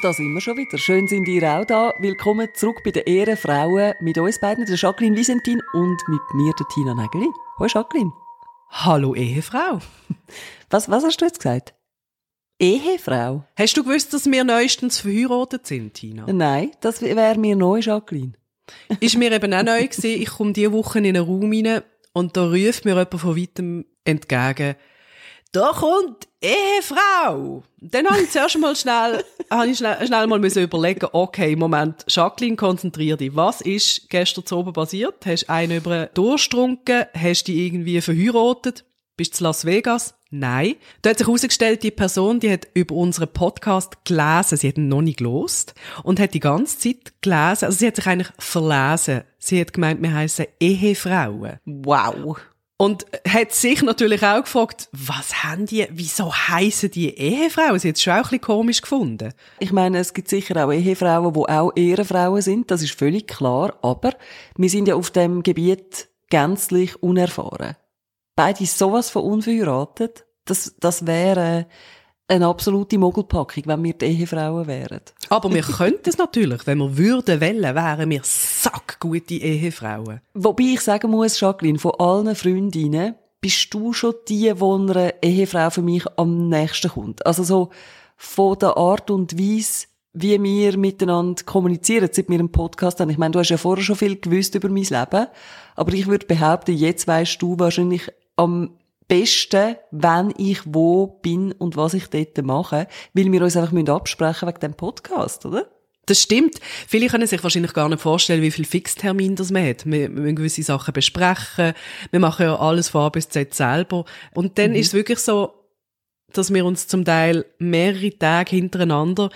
Und da sind wir schon wieder. Schön sind ihr auch da. Willkommen zurück bei den Ehrenfrauen mit uns beiden, der Jacqueline Visentin und mit mir, der Tina Nägeli. Hallo Jacqueline. Hallo Ehefrau. Was, was hast du jetzt gesagt? Ehefrau? Hast du gewusst, dass wir neuestens verheiratet sind, Tina? Nein, das wäre mir neu, Jacqueline. Ist mir eben auch neu gewesen. Ich komme diese Woche in einen Raum rein und da ruft mir jemand von weitem entgegen, da kommt Ehefrau. Dann habe ich zuerst mal schnell, habe ich schnell, schnell mal müssen überlegen, okay, Moment, Jacqueline, konzentrier dich. Was ist gestern zu oben passiert? Hast du einen über den Durst getrunken? Hast du irgendwie verheiratet? Bist du zu Las Vegas? Nein. Da hat sich herausgestellt, die Person, die hat über unseren Podcast gelesen, sie hat ihn noch nicht gelost und hat die ganze Zeit gelesen, also sie hat sich eigentlich verlesen. Sie hat gemeint, wir heißen Ehefrauen. Wow. Und hat sich natürlich auch gefragt, was haben die, wieso heißen die Ehefrauen? Sie hat es schon auch ein bisschen komisch gefunden. Ich meine, es gibt sicher auch Ehefrauen, die auch Ehrenfrauen sind, das ist völlig klar, aber wir sind ja auf dem Gebiet gänzlich unerfahren. Beide sowas von unverheiratet, das, das wäre eine absolute Mogelpackung, wenn wir die Ehefrauen wären. Aber wir könnten es natürlich, wenn wir würden wollen, wären wir sackgute Ehefrauen. Wobei ich sagen muss, Jacqueline, von allen Freundinnen bist du schon die, wo eine Ehefrau für mich am nächsten kommt. Also so von der Art und Weise, wie wir miteinander kommunizieren, seit wir einen Podcast haben. Ich meine, du hast ja vorher schon viel gewusst über mein Leben, aber ich würde behaupten, jetzt weißt du wahrscheinlich am besten, wenn ich wo bin und was ich dort mache, weil wir uns einfach absprechen wegen dem Podcast, oder? Das stimmt. Viele können sich wahrscheinlich gar nicht vorstellen, wie viel Fixtermin das man hat. Wir, wir müssen gewisse Sachen besprechen. Wir machen ja alles von A bis Z selber. Und dann mhm. ist es wirklich so, dass wir uns zum Teil mehrere Tage hintereinander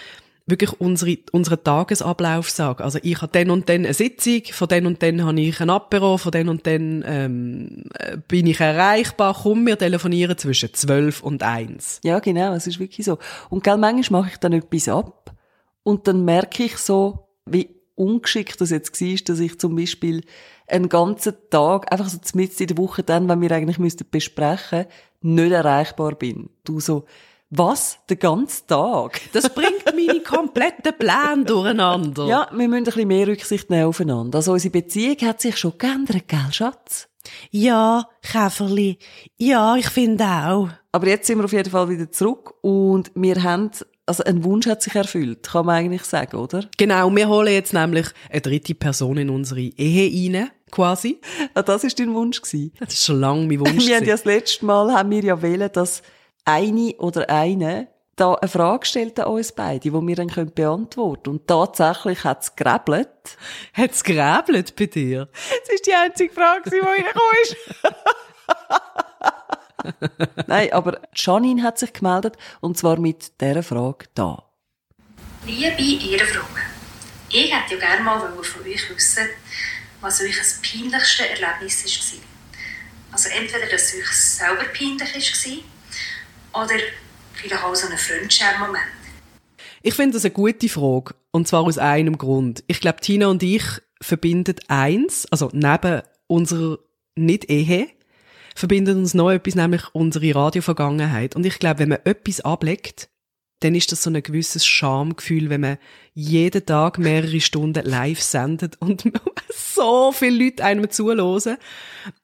wirklich unsere, unseren Tagesablauf sagen. Also ich habe dann und dann eine Sitzung, von dann und dann habe ich ein Apero, von dann und dann ähm, bin ich erreichbar, komm, wir telefonieren zwischen zwölf und eins. Ja, genau, es ist wirklich so. Und gell, manchmal mache ich dann etwas ab und dann merke ich so, wie ungeschickt das jetzt war, dass ich zum Beispiel einen ganzen Tag, einfach so mitten in der Woche dann, wenn wir eigentlich müssten besprechen, nicht erreichbar bin. Du so, was? Den ganzen Tag? Das bringt meine kompletten Pläne durcheinander. Ja, wir müssen ein bisschen mehr Rücksicht nehmen aufeinander. Also unsere Beziehung hat sich schon geändert, gell, Schatz? Ja, Käferli. Ja, ich finde auch. Aber jetzt sind wir auf jeden Fall wieder zurück und wir haben also ein Wunsch hat sich erfüllt, kann man eigentlich sagen, oder? Genau, wir holen jetzt nämlich eine dritte Person in unsere Ehe rein, quasi. Ah, das ist dein Wunsch gewesen? Das ist schon lange mein Wunsch. wir haben ja das letzte Mal, haben wir ja wählen, dass eine oder eine da eine Frage stellt an uns beide, die wir dann beantworten können. Und tatsächlich hat es geräbelt. Hat es geräbelt bei dir? Das ist die einzige Frage, die reingekommen ist. Nein, aber Janine hat sich gemeldet, und zwar mit dieser Frage da. Liebe Ehrenfrauen, ich hätte ja gerne mal von euch wissen, was euch das peinlichste Erlebnis war. Also entweder, dass es euch selber peinlich war, oder vielleicht auch so ein Fremdschirm-Moment? Ich finde das eine gute Frage. Und zwar aus einem Grund. Ich glaube, Tina und ich verbinden eins, also neben unserer Nicht-Ehe, verbinden uns noch etwas, nämlich unsere Radiovergangenheit. Und ich glaube, wenn man etwas ablegt, dann ist das so ein gewisses Schamgefühl, wenn man jeden Tag mehrere Stunden live sendet und so viele Leute einem zuhören.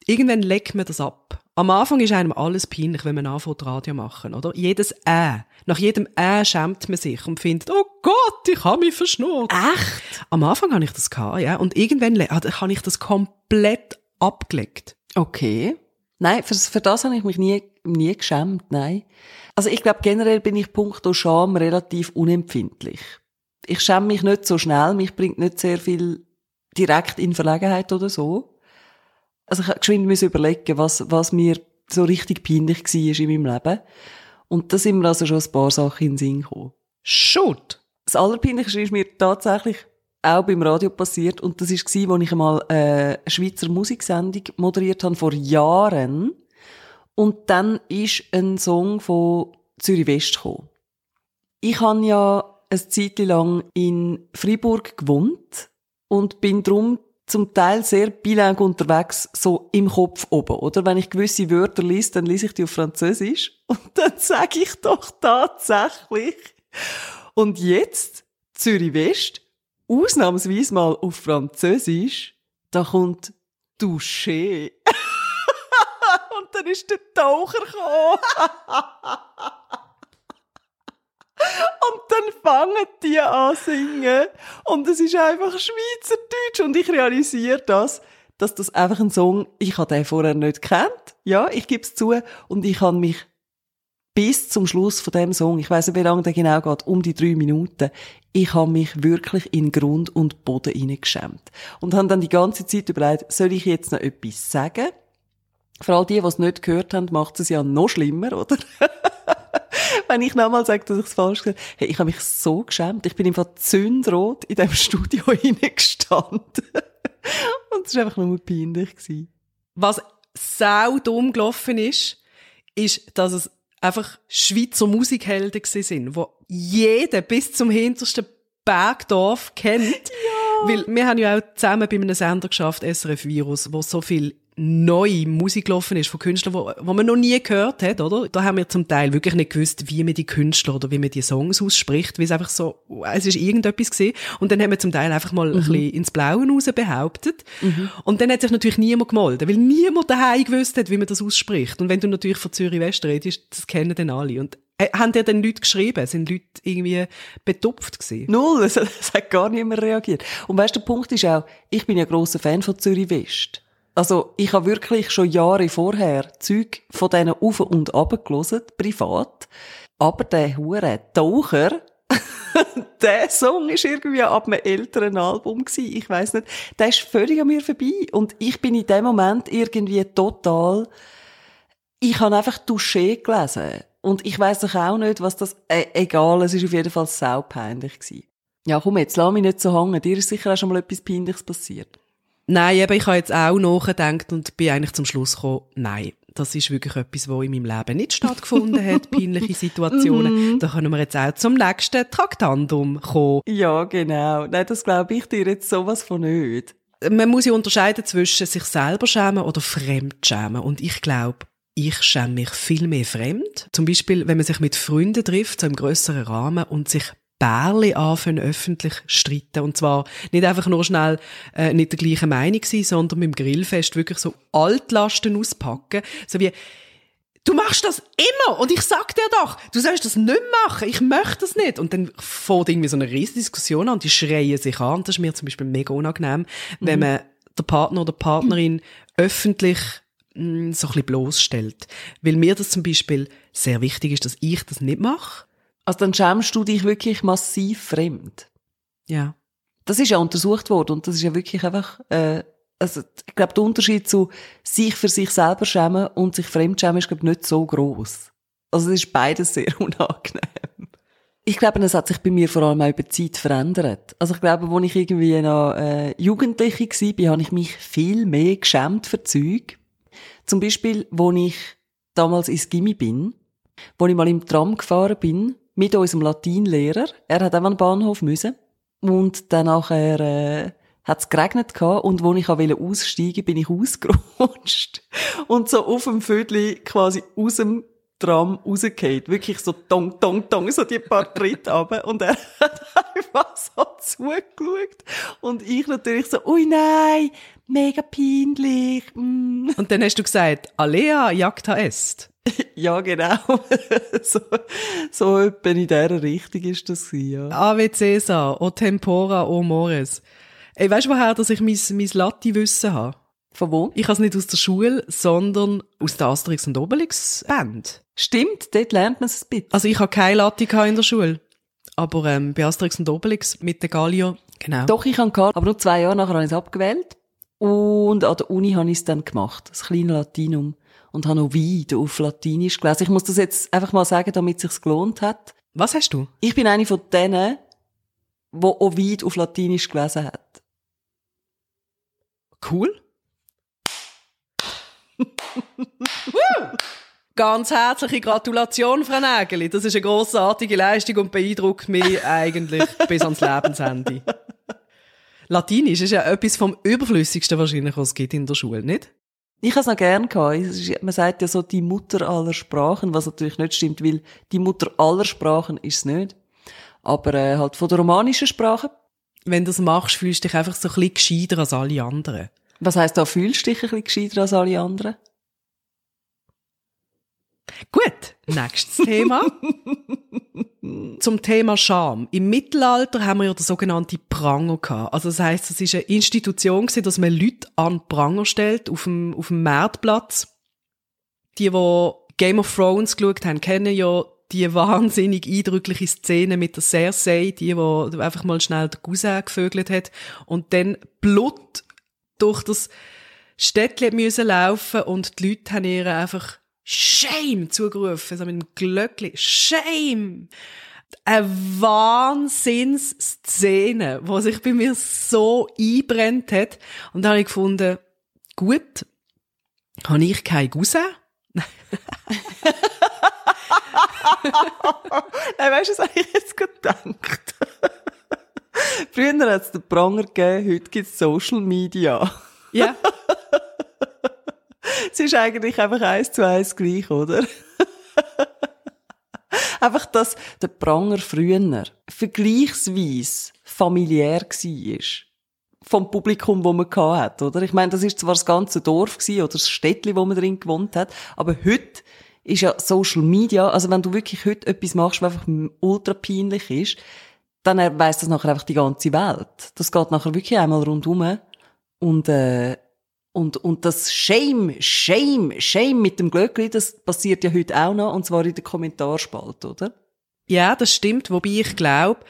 Irgendwann legt man das ab. Am Anfang ist einem alles peinlich, wenn man anfängt Radio machen, oder? Jedes Äh. Nach jedem Äh schämt man sich und findet, oh Gott, ich habe mich verschnurrt. Echt? Am Anfang habe ich das gehabt, ja. Und irgendwann habe ich das komplett abgelegt. Okay. Nein, für, für das habe ich mich nie, nie geschämt, nein. Also ich glaube, generell bin ich punkto Scham relativ unempfindlich. Ich schäme mich nicht so schnell, mich bringt nicht sehr viel direkt in Verlegenheit oder so. Also ich habe geschwind überlegen, was, was mir so richtig peinlich war in meinem Leben. Und da sind mir also schon ein paar Sachen in den Sinn gekommen. Shoot! Das Allerpeinlichste ist mir tatsächlich auch beim Radio passiert und das war, als ich einmal äh, eine Schweizer Musiksendung moderiert habe, vor Jahren. Und dann ist ein Song von Zürich West gekommen. Ich habe ja eine Zeit lang in Freiburg gewohnt und bin drum zum Teil sehr bilang unterwegs, so im Kopf oben, oder? Wenn ich gewisse Wörter lese, dann lese ich die auf Französisch und dann sage ich doch tatsächlich Und jetzt, Zürich West, ausnahmsweise mal auf Französisch, da kommt Touché. Und dann ist der Taucher gekommen. Und dann fangen die an singen. Und es ist einfach Schweizerdeutsch. Und ich realisiere das, dass das einfach ein Song, ich habe den vorher nicht kennt. Ja, ich gebe es zu. Und ich habe mich bis zum Schluss von dem Song, ich weiß nicht, wie lange der genau geht, um die drei Minuten, ich habe mich wirklich in Grund und Boden hineingeschämt. Und habe dann die ganze Zeit überlegt, soll ich jetzt noch etwas sagen? Vor allem die, die es nicht gehört haben, macht es ja noch schlimmer, oder? Wenn ich nochmal sage, dass ich es falsch gesagt habe. Hey, ich habe mich so geschämt. Ich bin einfach zündrot in dem Studio hineingestanden. Und es war einfach nur peinlich. Was sau dumm gelaufen ist, ist, dass es einfach Schweizer Musikhelden sind, wo jeder bis zum hintersten Bergdorf kennt. Ja. Weil wir haben ja auch zusammen bei einem Sender geschafft, SRF Virus, wo so viel neue Musik gelaufen ist von Künstlern, wo, wo man noch nie gehört hat, oder? Da haben wir zum Teil wirklich nicht gewusst, wie man die Künstler oder wie man die Songs ausspricht, weil es einfach so, es ist irgendetwas gesehen. Und dann haben wir zum Teil einfach mal mhm. ein bisschen ins Blaue raus behauptet. Mhm. Und dann hat sich natürlich niemand gemeldet, weil niemand daheim gewusst hat, wie man das ausspricht. Und wenn du natürlich von Zürich West redest, das kennen dann alle. Und äh, haben dir dann Leute geschrieben? Sind Leute irgendwie betupft gewesen? Null, es, es hat gar niemand reagiert. Und weißt du, der Punkt ist auch, ich bin ja grosser Fan von Zürich West. Also, ich habe wirklich schon Jahre vorher Zeug von denen auf und ab gelesen, privat. Aber der hure Taucher, der Song ist irgendwie ab einem älteren Album gewesen. Ich weiß nicht. Der ist völlig an mir vorbei. Und ich bin in dem Moment irgendwie total, ich habe einfach Touché gelesen. Und ich weiß doch auch nicht, was das, äh, egal, es ist auf jeden Fall saupeinlich gewesen. Ja, komm jetzt, lass mich nicht so hängen. Dir ist sicher auch schon mal etwas Peinliches passiert. Nein, eben, ich habe jetzt auch nachgedacht und bin eigentlich zum Schluss gekommen, nein, das ist wirklich etwas, was in meinem Leben nicht stattgefunden hat, peinliche Situationen. Mhm. da können wir jetzt auch zum nächsten Traktandum kommen. Ja, genau. Nein, das glaube ich dir jetzt sowas von nicht. Man muss ja unterscheiden zwischen sich selber schämen oder fremd schämen. Und ich glaube, ich schäme mich viel mehr fremd. Zum Beispiel, wenn man sich mit Freunden trifft, so im grösseren Rahmen und sich Bärli anfangen, öffentlich streiten. Und zwar nicht einfach nur schnell äh, nicht der gleichen Meinung sein, sondern mit dem Grillfest wirklich so Altlasten auspacken. So wie, du machst das immer und ich sag dir doch, du sollst das nicht machen, ich möchte das nicht. Und dann fährt irgendwie so eine riesige Diskussion an und die schreien sich an. Und das ist mir zum Beispiel mega unangenehm, mhm. wenn man der Partner oder Partnerin mhm. öffentlich mh, mm, so ein bisschen bloßstellt. Weil mir das zum Beispiel sehr wichtig ist, dass ich das nicht mache also dann schämst du dich wirklich massiv fremd. Ja. Das ist ja untersucht worden und das ist ja wirklich einfach, äh, also ich glaube, der Unterschied zu sich für sich selber schämen und sich fremd schämen ist, glaube ich, nicht so groß. Also es ist beides sehr unangenehm. Ich glaube, es hat sich bei mir vor allem auch über die Zeit verändert. Also ich glaube, als ich irgendwie noch äh, Jugendliche war, habe ich mich viel mehr geschämt für Zeug. Zum Beispiel, als ich damals ins Gimmi bin, wo ich mal im Tram gefahren bin mit unserem Latinlehrer. Er hat auch an den Bahnhof müssen. Und dann nachher, äh, hat es geregnet gehabt und wo ich aussteigen bin ich ausgerutscht. Und so auf dem Vödli quasi aus dem Tram rausgefallen. Wirklich so tong, tong, tong, so die paar Tritte runter. Und er hat einfach so zugeschaut. Und ich natürlich so, ui nein, mega peinlich. Mm. Und dann hast du gesagt, Alea jagta est. ja, genau. so, so etwa in dieser Richtung ist das ja. Ave Cäsar, o tempora, o mores. Ey, weißt du, woher dass ich mein, mein Latte-Wissen habe? Von wo? Ich habe es nicht aus der Schule, sondern aus der Asterix und Obelix Band. Stimmt, dort lernt man es ein bisschen. Also ich habe keine Latte in der Schule. Aber ähm, bei Asterix und Obelix mit der Galio, genau. Doch, ich habe gehabt, aber nur zwei Jahre nachher habe ich es abgewählt. Und an der Uni habe ich es dann gemacht, das kleine Latinum und habe noch Weid auf Latinisch gelesen. Ich muss das jetzt einfach mal sagen, damit es sich gelohnt hat. Was hast du? Ich bin eine von denen, die Ovid auf Latinisch gelesen hat. Cool. Ganz herzliche Gratulation, Frau Nägeli. Das ist eine grossartige Leistung und beeindruckt mich eigentlich bis ans Lebensende. Latinisch ist ja etwas vom Überflüssigsten wahrscheinlich, was es gibt in der Schule, nicht? Ich habe es noch gern gehabt. Man sagt ja so die Mutter aller Sprachen, was natürlich nicht stimmt, weil die Mutter aller Sprachen ist es nicht. aber äh, halt von der romanischen Sprache. Wenn du das machst, fühlst du dich einfach so ein bisschen gescheiter als alle anderen. Was heisst da, fühlst du dich ein bisschen gescheiter als alle anderen? Gut, nächstes Thema. Zum Thema Scham. Im Mittelalter haben wir ja den sogenannten Pranger gehabt. Also das heisst, es ist eine Institution gewesen, dass man Leute an Pranger stellt auf dem, auf dem Marktplatz. Die, die Game of Thrones geschaut haben, kennen ja die wahnsinnig eindrückliche Szene mit der Cersei, die, die einfach mal schnell den Cousin gevögelt hat und dann Blut durch das Städtchen müssen laufen und die Leute haben ihr einfach Shame zugerufen, so mit dem Glöckli. Shame! Eine Wahnsinnsszene, die sich bei mir so einbrennt hat. Und da habe ich gefunden, gut, habe ich keinen Cousin? Nein, weißt du, was ich jetzt gedacht? Früher hat es den Pranger gegeben, heute gibt es Social Media. Ja. Es ist eigentlich einfach eins zu eins gleich, oder? einfach, dass der Pranger früher vergleichsweise familiär war. Vom Publikum, das man hatte, oder? Ich meine, das ist zwar das ganze Dorf gewesen, oder das Städtchen, wo man drin gewohnt hat, aber heute ist ja Social Media, also wenn du wirklich heute etwas machst, was einfach ultra peinlich ist, dann weiss das nachher einfach die ganze Welt. Das geht nachher wirklich einmal rundum. Und, äh, und, und das Shame, Shame, Shame mit dem Glöckli, das passiert ja heute auch noch, und zwar in der Kommentarspalte, oder? Ja, das stimmt, wobei ich glaube,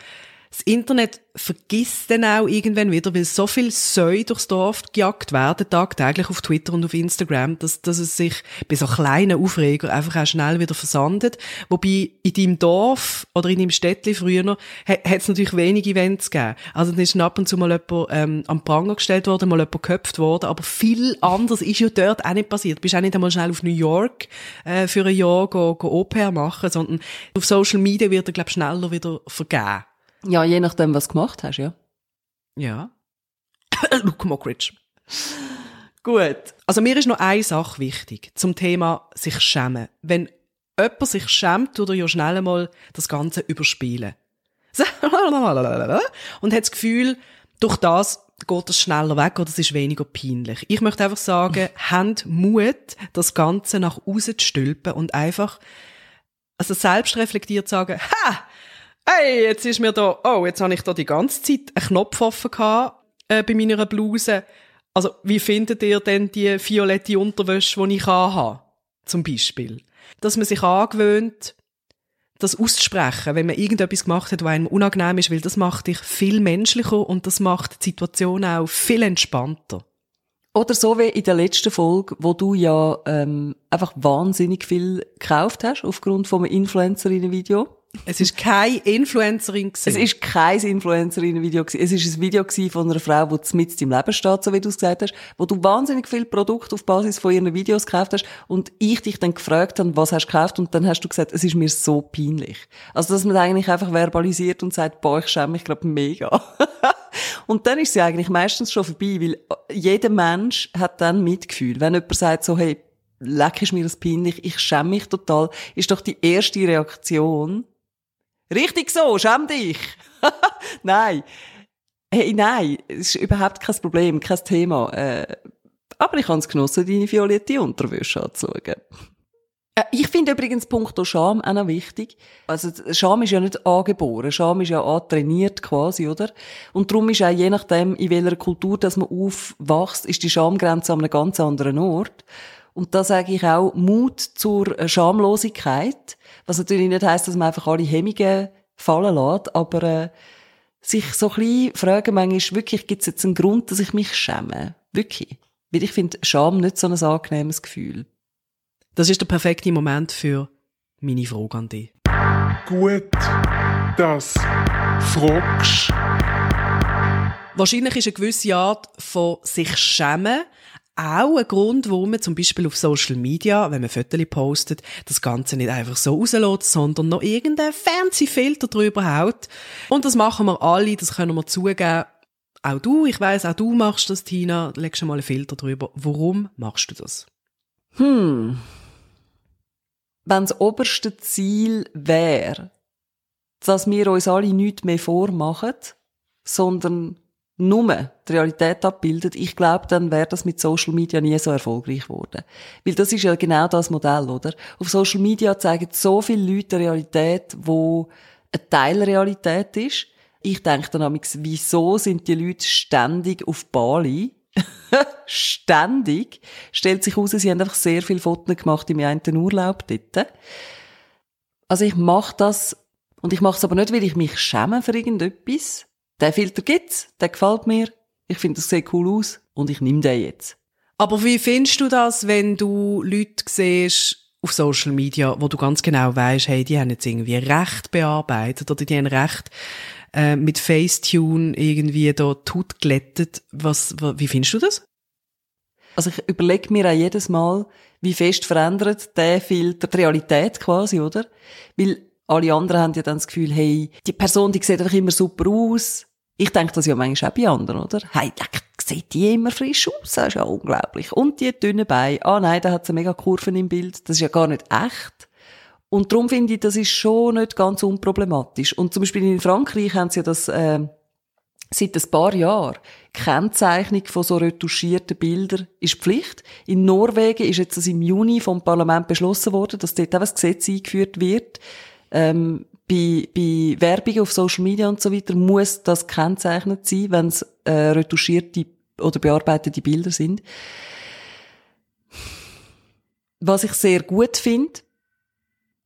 das Internet vergisst dann auch irgendwann wieder, weil so viel Säu durchs Dorf gejagt werden, tagtäglich auf Twitter und auf Instagram, dass, dass es sich bei so kleinen Aufreger einfach auch schnell wieder versandet. Wobei in deinem Dorf oder in deinem Städtchen früher hat es natürlich wenig Events gegeben. Also dann ist ab und zu mal jemand ähm, am Pranger gestellt worden, mal jemand geköpft worden, aber viel anders ist ja dort auch nicht passiert. Du bist auch nicht einmal schnell auf New York äh, für ein Jahr go, go Au-pair machen, sondern auf Social Media wird er, glaube schneller wieder vergeben. Ja, je nachdem, was du gemacht hast, ja. Ja. Luke Mockridge. Gut. Also mir ist noch eine Sache wichtig zum Thema sich schämen. Wenn jemand sich schämt, tut er ja schnell einmal das Ganze überspielen. Und hat das Gefühl, durch das geht es schneller weg oder es ist weniger peinlich. Ich möchte einfach sagen, habt Mut, das Ganze nach außen zu stülpen und einfach, also selbst reflektiert sagen, ha, hey, jetzt ist mir da, oh, jetzt habe ich da die ganze Zeit einen Knopf offen gehabt, äh, bei meiner Bluse. Also, wie findet ihr denn die violette Unterwäsche, die ich habe? Zum Beispiel. Dass man sich angewöhnt, das auszusprechen, wenn man irgendetwas gemacht hat, was einem unangenehm ist, weil das macht dich viel menschlicher und das macht die Situation auch viel entspannter. Oder so wie in der letzten Folge, wo du ja ähm, einfach wahnsinnig viel gekauft hast, aufgrund von einem Influencerinnen-Video. Es ist keine Influencerin gewesen. Es ist kein Influencerinnen-Video. Es ist ein Video von einer Frau, die mit im Leben steht, so wie du es gesagt hast, wo du wahnsinnig viel Produkte auf Basis von ihren Videos gekauft hast und ich dich dann gefragt habe, was hast du gekauft und dann hast du gesagt, es ist mir so peinlich. Also, dass man eigentlich einfach verbalisiert und sagt, boah, ich schäme mich, glaube mega. und dann ist sie eigentlich meistens schon vorbei, weil jeder Mensch hat dann Mitgefühl. Wenn jemand sagt so, hey, leck ist mir das peinlich, ich schäme mich total, ist doch die erste Reaktion, Richtig so, schäm dich. nein. Hey, nein, es ist überhaupt kein Problem, kein Thema. Äh, aber ich habe es genossen, deine violette Unterwäsche anzuschauen. Äh, ich finde übrigens Punkt Scham auch noch wichtig. Also, Scham ist ja nicht angeboren. Scham ist ja antrainiert quasi, oder? Und darum ist auch je nachdem, in welcher Kultur dass man aufwächst, ist die Schamgrenze an einem ganz anderen Ort. Und da sage ich auch Mut zur Schamlosigkeit. Was natürlich nicht heißt, dass man einfach alle Hemmungen fallen lässt, aber äh, sich so ein bisschen fragen manchmal, wirklich, gibt es jetzt einen Grund, dass ich mich schäme? Wirklich. Weil ich finde Scham nicht so ein angenehmes Gefühl. Das ist der perfekte Moment für meine Frage an dich. Gut, das fragst. Wahrscheinlich ist eine gewisse Art von sich schämen auch ein Grund, warum man zum Beispiel auf Social Media, wenn man Fotos postet, das Ganze nicht einfach so rauslässt, sondern noch irgendeinen fancy Filter drüber haut. Und das machen wir alle, das können wir zugeben. Auch du, ich weiß, auch du machst das, Tina, legst schon mal einen Filter drüber. Warum machst du das? Hm. Wenn das oberste Ziel wäre, dass wir uns alle nichts mehr vormachen, sondern nur die Realität abbildet, ich glaube, dann wäre das mit Social Media nie so erfolgreich geworden. Weil das ist ja genau das Modell, oder? Auf Social Media zeigen so viele Leute eine Realität, wo ein Teil Realität ist. Ich denke dann amigs, wieso sind die Leute ständig auf Bali? ständig. Stellt sich heraus, sie haben einfach sehr viele Fotos gemacht im einen Urlaub dort. Also ich mache das, und ich mache es aber nicht, weil ich mich schäme für irgendetwas, der Filter gibt's, der gefällt mir, ich finde, das sieht cool aus und ich nehme den jetzt. Aber wie findest du das, wenn du Leute siehst auf Social Media, wo du ganz genau weißt, hey, die haben jetzt irgendwie recht bearbeitet oder die haben recht äh, mit Facetune irgendwie da tut glättet. Was, wie findest du das? Also ich überlege mir auch jedes Mal, wie fest verändert der Filter die Realität quasi, oder? Weil alle anderen haben ja dann das Gefühl, hey, die Person, die sieht einfach immer super aus, ich denke das ja manchmal auch bei anderen, oder? Hey, sieht die immer frisch aus? Das ist ja unglaublich. Und die dünnen Beine. Ah nein, da hat sie mega Kurven im Bild. Das ist ja gar nicht echt. Und darum finde ich, das ist schon nicht ganz unproblematisch. Und zum Beispiel in Frankreich haben sie ja das äh, seit ein paar Jahren. Kennzeichnung von so retuschierten Bildern ist Pflicht. In Norwegen ist jetzt das im Juni vom Parlament beschlossen worden, dass dort auch ein Gesetz eingeführt wird. Ähm, bei, bei Werbung auf Social Media und so weiter muss das kennzeichnet sein, wenn es äh, retuschierte oder bearbeitete Bilder sind. Was ich sehr gut finde,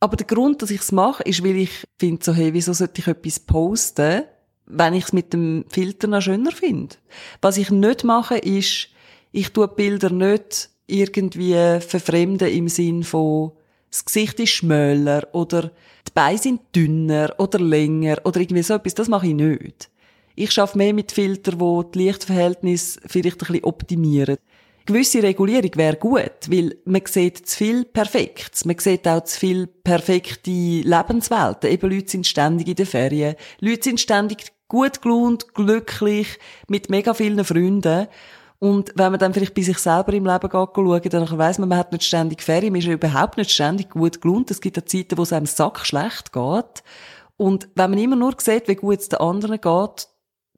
aber der Grund, dass ich es mache, ist, weil ich finde so, hey, wieso sollte ich etwas posten, wenn ich es mit dem Filter noch schöner finde? Was ich nicht mache, ist, ich tue Bilder nicht irgendwie verfremden im Sinn von, das Gesicht ist schmäler oder die Beine sind dünner oder länger oder irgendwie so etwas, das mache ich nicht. Ich schaffe mehr mit Filtern, wo die Lichtverhältnisse vielleicht ein bisschen optimieren. Gewisse Regulierung wäre gut, weil man sieht zu viel Perfektes. Man sieht auch zu viel perfekte Lebenswelten. Eben Leute sind ständig in den Ferien. Leute sind ständig gut gelaunt, glücklich, mit mega vielen Freunden. Und wenn man dann vielleicht bei sich selber im Leben schauen, dann weiss man, man hat nicht ständig Ferien, man ist überhaupt nicht ständig gut gelohnt. Es gibt auch Zeiten, wo es einem Sack schlecht geht. Und wenn man immer nur sieht, wie gut es den anderen geht,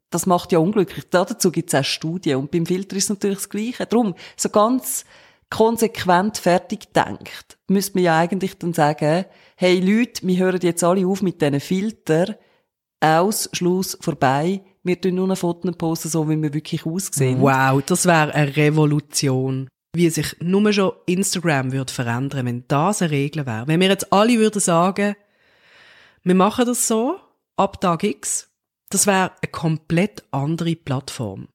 das macht ja unglücklich. Dazu gibt es auch Studien. Und beim Filter ist es natürlich das Gleiche. Darum, so ganz konsequent fertig denkt, müsste man ja eigentlich dann sagen, hey Leute, wir hören jetzt alle auf mit diesen Filtern, aus, Schluss, vorbei, wir tun nur ein Foto posten, so wie wir wirklich aussehen. Wow, das wäre eine Revolution. Wie sich nur schon Instagram würde verändern, wenn das eine Regel wäre. Wenn wir jetzt alle würden sagen, wir machen das so, ab Tag X, das wäre eine komplett andere Plattform.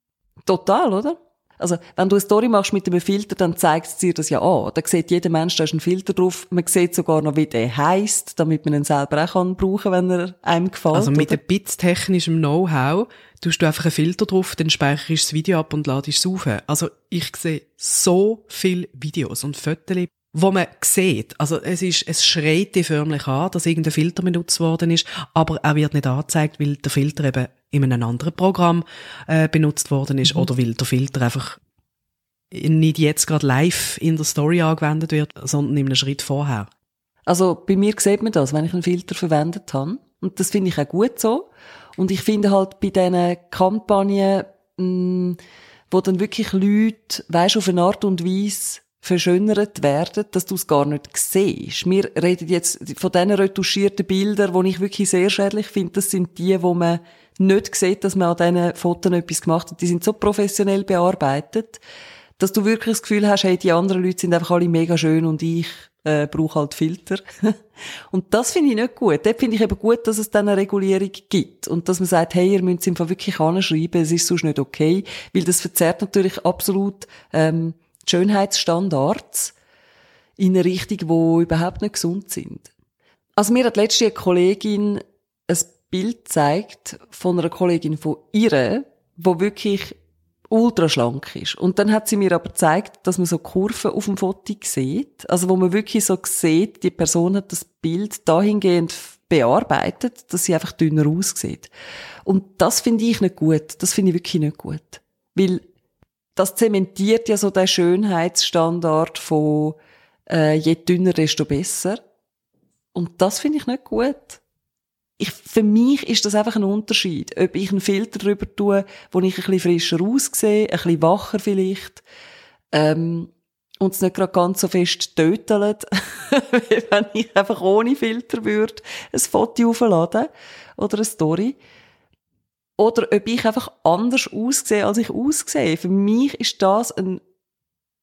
Total, oder? Also, wenn du eine Story machst mit einem Filter, dann zeigt es dir das ja an. Da sieht jeder Mensch, da ist ein Filter drauf. Man sieht sogar noch, wie der heisst, damit man ihn selber auch kann brauchen wenn er einem gefällt. Also mit oder? ein bisschen technischem Know-how tust du einfach einen Filter drauf, dann speicherst du das Video ab und ladest es auf. Also ich sehe so viele Videos und Fotos, wo man sieht, also es ist, es schreit die förmlich an, dass irgendein Filter benutzt worden ist, aber er wird nicht angezeigt, weil der Filter eben in einem anderen Programm äh, benutzt worden ist mhm. oder weil der Filter einfach nicht jetzt gerade live in der Story angewendet wird, sondern in einem Schritt vorher. Also bei mir sieht man das, wenn ich einen Filter verwendet habe. Und das finde ich auch gut so. Und ich finde halt bei diesen Kampagnen, mh, mm, wo dann wirklich Leute, weisst, auf eine Art und Weise verschönert werden, dass du es gar nicht siehst. Wir reden jetzt von diesen retuschierten Bildern, die ich wirklich sehr schädlich finde. Das sind die, wo man nicht sieht, dass man an diesen Fotos etwas gemacht hat. Die sind so professionell bearbeitet, dass du wirklich das Gefühl hast, hey, die anderen Leute sind einfach alle mega schön und ich äh, brauche halt Filter. und das finde ich nicht gut. Dort finde ich eben gut, dass es dann eine Regulierung gibt und dass man sagt, hey, ihr müsst es einfach wirklich anschreiben, es ist sonst nicht okay, weil das verzerrt natürlich absolut ähm, Schönheitsstandards in eine Richtung, wo überhaupt nicht gesund sind. Also mir hat letzte eine Kollegin ein Bild gezeigt von einer Kollegin von ihr, wo wirklich ultra schlank ist. Und dann hat sie mir aber gezeigt, dass man so Kurven auf dem Foto sieht. Also wo man wirklich so sieht, die Person hat das Bild dahingehend bearbeitet, dass sie einfach dünner aussieht. Und das finde ich nicht gut. Das finde ich wirklich nicht gut. Weil das zementiert ja so den Schönheitsstandard von äh, je dünner, desto besser. Und das finde ich nicht gut ich, für mich ist das einfach ein Unterschied. Ob ich einen Filter drüber tue, wo ich ein bisschen frischer aussehe, ein bisschen wacher vielleicht, ähm, und es nicht gerade ganz so fest tötelt, wenn ich einfach ohne Filter würde ein Foto aufladen oder eine Story. Oder ob ich einfach anders aussehe, als ich aussehe. Für mich ist das ein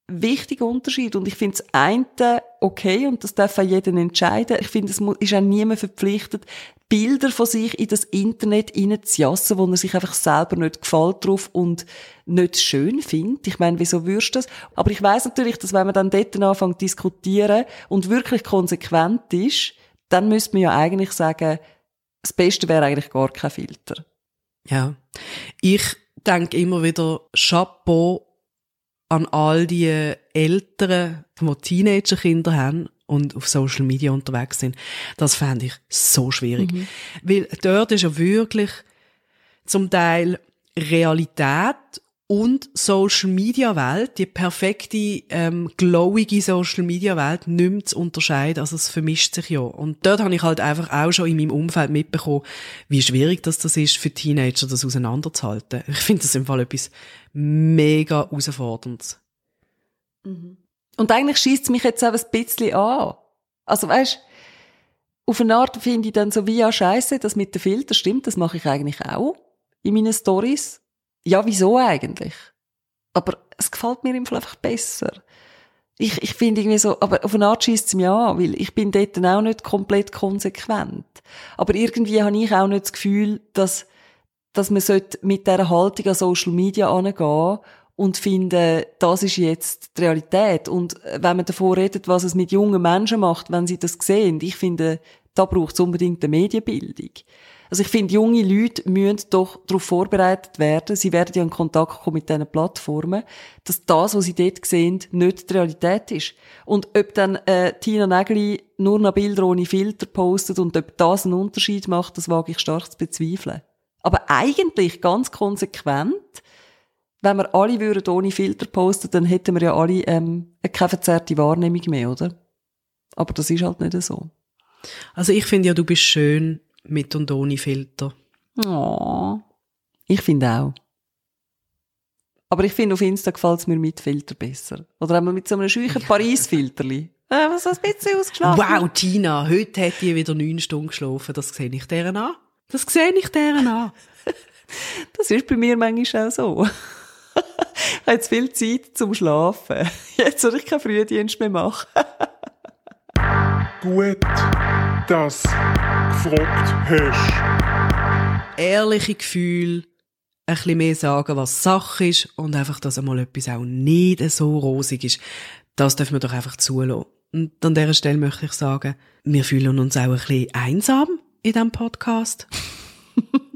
wichtiger Unterschied. Und ich finde das eine okay und das darf auch jeder entscheiden. Ich finde, es ist auch niemand verpflichtet, Bilder von sich in das Internet reinzujassen, wo er sich einfach selber nicht gefällt drauf und nicht schön findet. Ich meine, wieso würdest du das? Aber ich weiß natürlich, dass wenn man dann dort anfängt zu diskutieren und wirklich konsequent ist, dann müsste man ja eigentlich sagen, das Beste wäre eigentlich gar kein Filter. Ja. Ich denke immer wieder, Chapeau an all die Eltern, die Teenagerkinder haben und auf Social Media unterwegs sind. Das fände ich so schwierig. Mhm. Weil dort ist ja wirklich zum Teil Realität und Social Media Welt, die perfekte, ähm, glowige Social Media Welt, mehr zu unterscheiden. Also es vermischt sich ja. Und dort habe ich halt einfach auch schon in meinem Umfeld mitbekommen, wie schwierig das, das ist für Teenager, das auseinanderzuhalten. Ich finde das im Fall etwas mega herausforderndes. Mhm. Und eigentlich schießt mich jetzt auch ein bisschen an. Also weißt, auf eine Art finde ich dann so wie ja Scheiße, das mit den Filtern stimmt, das mache ich eigentlich auch in meinen Stories ja, wieso eigentlich? Aber es gefällt mir einfach besser. Ich, ich finde irgendwie so, aber auf eine Art schießt es mir an, weil ich bin dort auch nicht komplett konsequent. Aber irgendwie habe ich auch nicht das Gefühl, dass, dass man mit dieser Haltung an Social Media angehen und finden, das ist jetzt die Realität. Und wenn man davor redet, was es mit jungen Menschen macht, wenn sie das sehen, ich finde, da braucht es unbedingt eine Medienbildung. Also ich finde, junge Leute müssen doch darauf vorbereitet werden, sie werden ja in Kontakt kommen mit diesen Plattformen, dass das, was sie dort sehen, nicht die Realität ist. Und ob dann äh, Tina Nägeli nur noch Bilder ohne Filter postet und ob das einen Unterschied macht, das wage ich stark zu bezweifeln. Aber eigentlich ganz konsequent, wenn wir alle würden ohne Filter posten, dann hätten wir ja alle ähm, keine verzerrte Wahrnehmung mehr, oder? Aber das ist halt nicht so. Also ich finde ja, du bist schön mit und ohne Filter. Oh, ich finde auch. Aber ich finde, auf Insta gefällt es mir mit Filter besser. Oder haben wir mit so einem scheuchen Paris-Filterli. Äh, was ein bisschen ausgeschlafen. Wow, Tina, heute hat die wieder neun Stunden geschlafen. Das sehe ich deren an. Das sehe ich deren an. das ist bei mir manchmal auch so. ich habe jetzt viel Zeit zum Schlafen. Jetzt soll ich keinen Frühdienst mehr machen. Gut, dass gefragt hast. Ehrliche Gefühl, ein bisschen mehr sagen, was Sache ist und einfach, dass einmal etwas auch nicht so rosig ist. Das dürfen wir doch einfach zulassen. Und an dieser Stelle möchte ich sagen, wir fühlen uns auch ein bisschen einsam in diesem Podcast.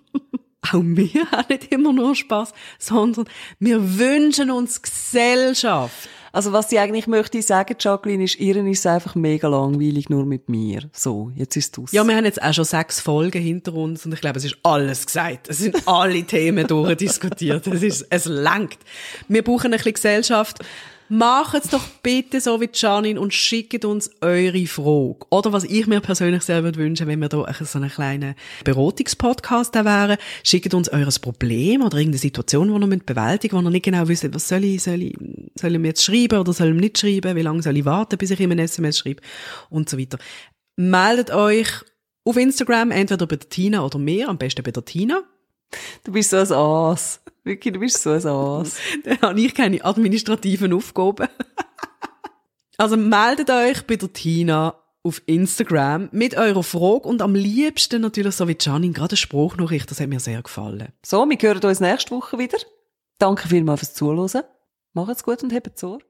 auch wir haben nicht immer nur Spaß, sondern wir wünschen uns Gesellschaft. Also was sie eigentlich möchte sagen, Jacqueline, ist, ihren ist einfach mega langweilig nur mit mir. So, jetzt ist es Ja, wir haben jetzt auch schon sechs Folgen hinter uns und ich glaube, es ist alles gesagt. Es sind alle Themen durchdiskutiert. Es ist, es langt. Wir brauchen ein bisschen Gesellschaft. Macht es doch bitte so wie Janine und schickt uns eure Frage. Oder was ich mir persönlich sehr würde wünschen, wenn wir da so einen kleinen Beratungspodcast wären, schickt uns eures Problem oder irgendeine Situation, die ihr bewältigen müsst, wo ihr nicht genau wisst, was soll ich, soll ich, soll ich mir jetzt schreiben oder soll ich nicht schreiben, wie lange soll ich warten, bis ich ihm ein SMS schreibe und so weiter. Meldet euch auf Instagram, entweder bei der Tina oder mir, am besten bei der Tina. Du bist so ein Aas. Wirklich, du bist so ein Aas. Dann habe ich keine administrativen Aufgaben. also meldet euch bei der Tina auf Instagram mit eurer Frage und am liebsten natürlich so wie Janine, gerade eine Spruchnachricht, das hat mir sehr gefallen. So, wir hören uns nächste Woche wieder. Danke vielmals fürs Zuhören. Macht's gut und habt Sorge.